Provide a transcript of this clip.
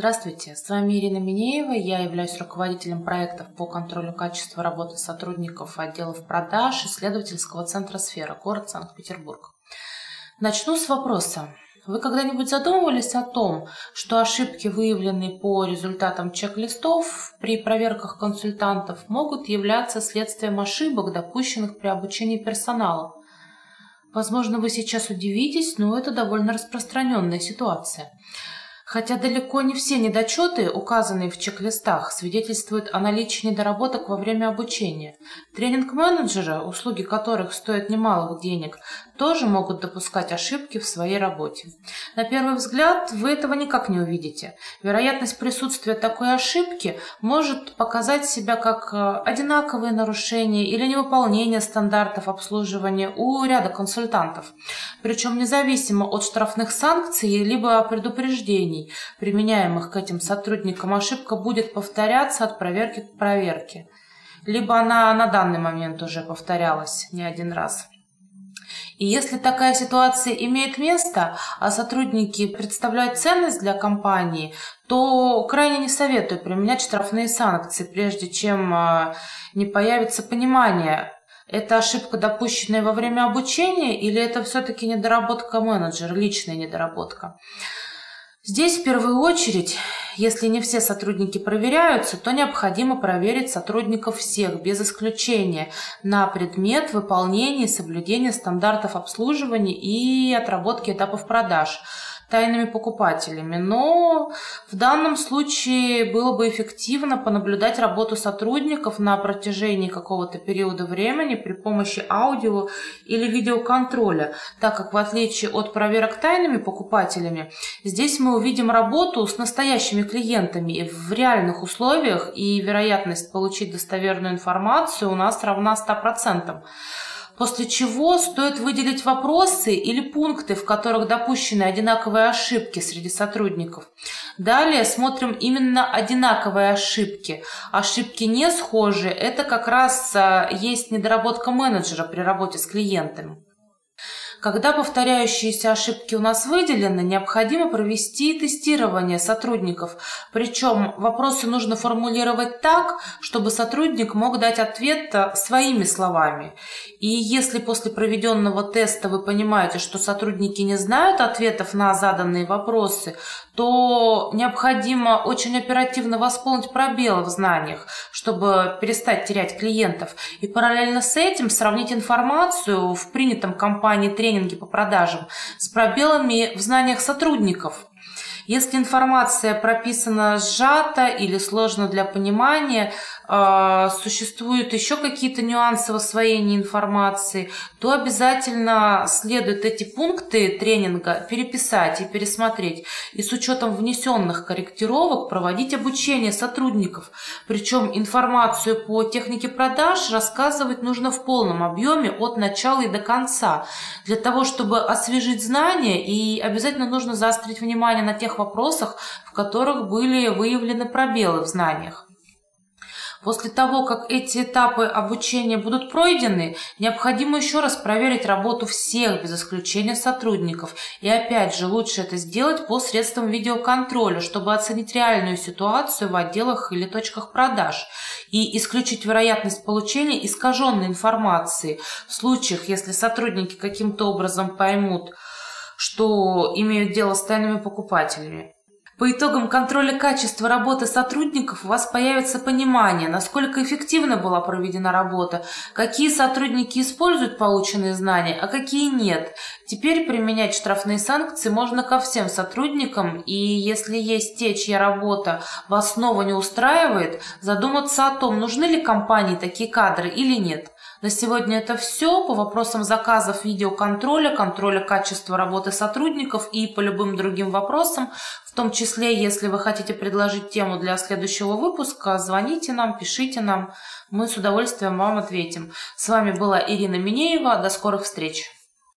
Здравствуйте, с вами Ирина Минеева. Я являюсь руководителем проектов по контролю качества работы сотрудников отделов продаж исследовательского центра «Сфера», город Санкт-Петербург. Начну с вопроса. Вы когда-нибудь задумывались о том, что ошибки, выявленные по результатам чек-листов при проверках консультантов, могут являться следствием ошибок, допущенных при обучении персонала? Возможно, вы сейчас удивитесь, но это довольно распространенная ситуация. Хотя далеко не все недочеты, указанные в чек-листах, свидетельствуют о наличии недоработок во время обучения. Тренинг-менеджеры, услуги которых стоят немалых денег, тоже могут допускать ошибки в своей работе. На первый взгляд вы этого никак не увидите. Вероятность присутствия такой ошибки может показать себя как э, одинаковые нарушения или невыполнение стандартов обслуживания у ряда консультантов. Причем независимо от штрафных санкций либо предупреждений, применяемых к этим сотрудникам, ошибка будет повторяться от проверки к проверке. Либо она на данный момент уже повторялась не один раз. И если такая ситуация имеет место, а сотрудники представляют ценность для компании, то крайне не советую применять штрафные санкции, прежде чем а, не появится понимание, это ошибка, допущенная во время обучения, или это все-таки недоработка менеджера, личная недоработка. Здесь в первую очередь, если не все сотрудники проверяются, то необходимо проверить сотрудников всех, без исключения, на предмет выполнения и соблюдения стандартов обслуживания и отработки этапов продаж – тайными покупателями. Но в данном случае было бы эффективно понаблюдать работу сотрудников на протяжении какого-то периода времени при помощи аудио или видеоконтроля, так как в отличие от проверок тайными покупателями, здесь мы увидим работу с настоящими клиентами в реальных условиях и вероятность получить достоверную информацию у нас равна 100%. После чего стоит выделить вопросы или пункты, в которых допущены одинаковые ошибки среди сотрудников. Далее смотрим именно одинаковые ошибки. Ошибки не схожие – это как раз а, есть недоработка менеджера при работе с клиентами. Когда повторяющиеся ошибки у нас выделены, необходимо провести тестирование сотрудников. Причем вопросы нужно формулировать так, чтобы сотрудник мог дать ответ э, своими словами. И если после проведенного теста вы понимаете, что сотрудники не знают ответов на заданные вопросы, то необходимо очень оперативно восполнить пробелы в знаниях, чтобы перестать терять клиентов. И параллельно с этим сравнить информацию в принятом компании тренинге по продажам с пробелами в знаниях сотрудников. Если информация прописана сжато или сложно для понимания, а, существуют еще какие-то нюансы в освоении информации, то обязательно следует эти пункты тренинга переписать и пересмотреть. И с учетом внесенных корректировок проводить обучение сотрудников. Причем информацию по технике продаж рассказывать нужно в полном объеме от начала и до конца. Для того, чтобы освежить знания, и обязательно нужно заострить внимание на тех вопросах, в которых были выявлены пробелы в знаниях. После того, как эти этапы обучения будут пройдены, необходимо еще раз проверить работу всех, без исключения сотрудников. И опять же, лучше это сделать по средствам видеоконтроля, чтобы оценить реальную ситуацию в отделах или точках продаж и исключить вероятность получения искаженной информации в случаях, если сотрудники каким-то образом поймут, что имеют дело с тайными покупателями. По итогам контроля качества работы сотрудников у вас появится понимание, насколько эффективно была проведена работа, какие сотрудники используют полученные знания, а какие нет. Теперь применять штрафные санкции можно ко всем сотрудникам, и если есть те, чья работа вас снова не устраивает, задуматься о том, нужны ли компании такие кадры или нет. На сегодня это все. По вопросам заказов, видеоконтроля, контроля качества работы сотрудников и по любым другим вопросам, в том числе, если вы хотите предложить тему для следующего выпуска, звоните нам, пишите нам. Мы с удовольствием вам ответим. С вами была Ирина Минеева. До скорых встреч!